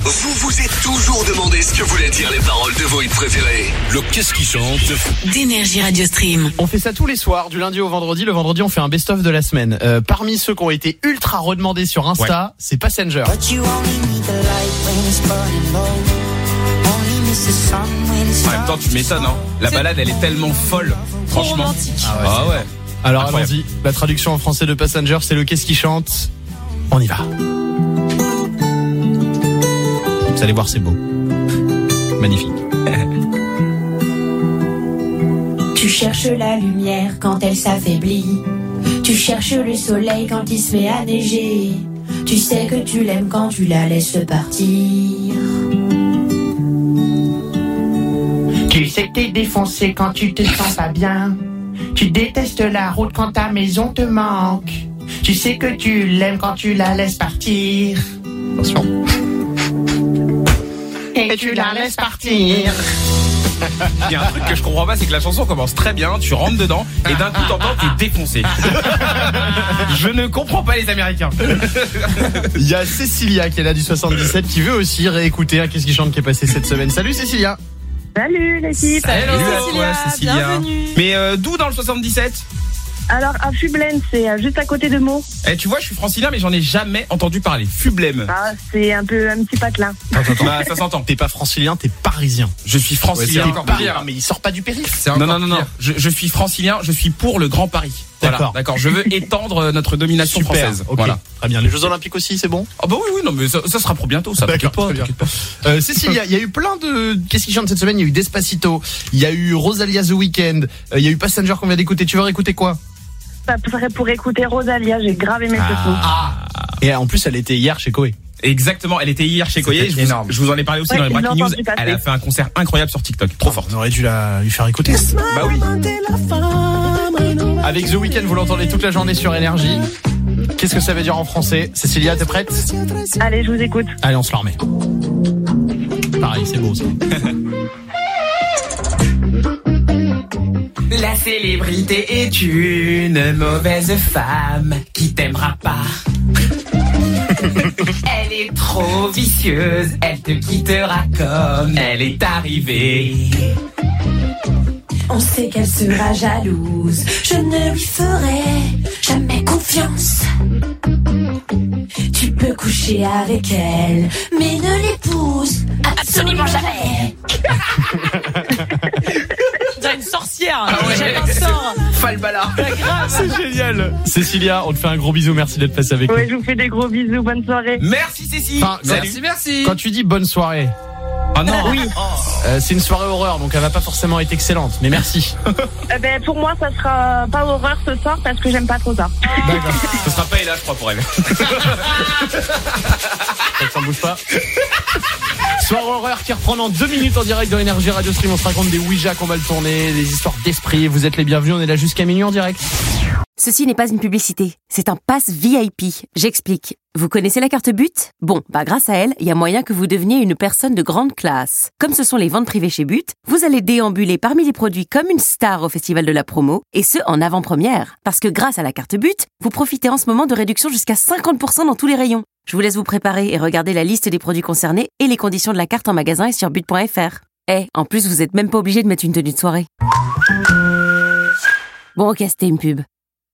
Vous vous êtes toujours demandé ce que voulaient dire les paroles de vos hits préférés. Le qu'est-ce qui chante d'énergie Radio Stream. On fait ça tous les soirs, du lundi au vendredi. Le vendredi, on fait un best-of de la semaine. Euh, parmi ceux qui ont été ultra redemandés sur Insta, c'est Passenger. En même temps, tu m'étonnes, hein. La balade, elle est tellement folle. Franchement. Ah ouais. Alors Incroyable. allons-y. La traduction en français de Passenger, c'est le qu'est-ce qui chante? On y va. Vous allez voir, c'est beau. Magnifique. Tu cherches la lumière quand elle s'affaiblit. Tu cherches le soleil quand il se met à neiger. Tu sais que tu l'aimes quand tu la laisses partir. Tu sais que t'es défoncé quand tu te sens pas bien. Tu détestes la route quand ta maison te manque. Tu sais que tu l'aimes quand tu la laisses partir. Attention. Et tu la laisses partir. Il y a un truc que je comprends pas, c'est que la chanson commence très bien, tu rentres dedans, et d'un coup t'entends t'es défoncé. je ne comprends pas les Américains. Il y a Cécilia qui est là du 77 qui veut aussi réécouter un qu'est-ce qui chante qui est passé cette semaine. Salut Cécilia. Salut l'équipe Hello, Cécilia, ouais, Cécilia. bienvenue. Mais euh, d'où dans le 77 Alors à Fublen, c'est euh, juste à côté de Meaux. Eh, tu vois, je suis francilien, mais j'en ai jamais entendu parler. Fublem. Ah, c'est un peu un petit patelin. Bah, ça s'entend. T'es pas francilien, t'es parisien. Je suis francilien. Encore pas- pire. mais il sort pas du périph'. C'est non, non, non, non. Je, je suis francilien, je suis pour le Grand Paris. Voilà, D'accord. d'accord. Je veux étendre euh, notre domination Super. française. Ok. Voilà. Très bien. Les Jeux Olympiques aussi, c'est bon? Ah bah oui, oui, non, mais ça, ça sera pour bientôt, ça. D'accord, t'inquiète pas, pas. Euh, Cécilia, il y a eu plein de qu'est-ce qui chante cette semaine? Il y a eu Despacito, il y a eu Rosalia The Weeknd, euh, il y a eu Passenger qu'on vient d'écouter. Tu veux réécouter quoi? Ça serait pour écouter Rosalia, j'ai grave aimé ce son. Et en plus, elle était hier chez Koé. Exactement, elle était hier chez Koye. Je, vous- énorme. je vous en ai parlé aussi Ouais, dans les Breaking News. Elle a fait un concert incroyable sur TikTok. Trop forte. On aurait dû la lui faire écouter. Bah oui. Avec The Weeknd, vous l'entendez toute la journée sur Énergie. Qu'est-ce que ça veut dire en français Cécilia, t'es prête Allez, je vous écoute. Allez, on se la remet. Pareil, c'est beau ça. La célébrité est une mauvaise femme qui t'aimera pas. Elle est trop vicieuse, elle te quittera comme elle est arrivée. On sait qu'elle sera jalouse. Je ne lui ferai jamais confiance. Tu peux coucher avec elle, mais ne l'épouse absolument jamais. Un sort. Falbala. C'est génial. Cécilia, on te fait un gros bisou. Merci d'être passé avec nous. Ouais, je vous fais des gros bisous, bonne soirée. Merci Cécile. Enfin, merci, merci. Quand tu dis bonne soirée, Ah non. Oui. euh, c'est une soirée horreur, donc elle va pas forcément être excellente. Mais merci. Eh ben, pour moi, ça sera pas horreur ce soir parce que j'aime pas trop ça. D'accord. Ce sera pas Ella, je crois, pour elle. Ça bouge pas. Soir horreur qui reprend dans deux minutes en direct dans Énergie Radio Stream. On se raconte des Ouija qu'on va le tourner, des histoires d'esprit. Vous êtes les bienvenus. On est là jusqu'à minuit en direct. Ceci n'est pas une publicité, c'est un pass VIP. J'explique. Vous connaissez la carte But? Bon, bah grâce à elle, il y a moyen que vous deveniez une personne de grande classe. Comme ce sont les ventes privées chez But, vous allez déambuler parmi les produits comme une star au festival de la promo, et ce en avant-première. Parce que grâce à la carte But, vous profitez en ce moment de réduction jusqu'à 50% dans tous les rayons. Je vous laisse vous préparer et regarder la liste des produits concernés et les conditions de la carte en magasin et sur but.fr. Eh, en plus, vous êtes même pas obligé de mettre une tenue de soirée. Bon, ok, c'était une pub.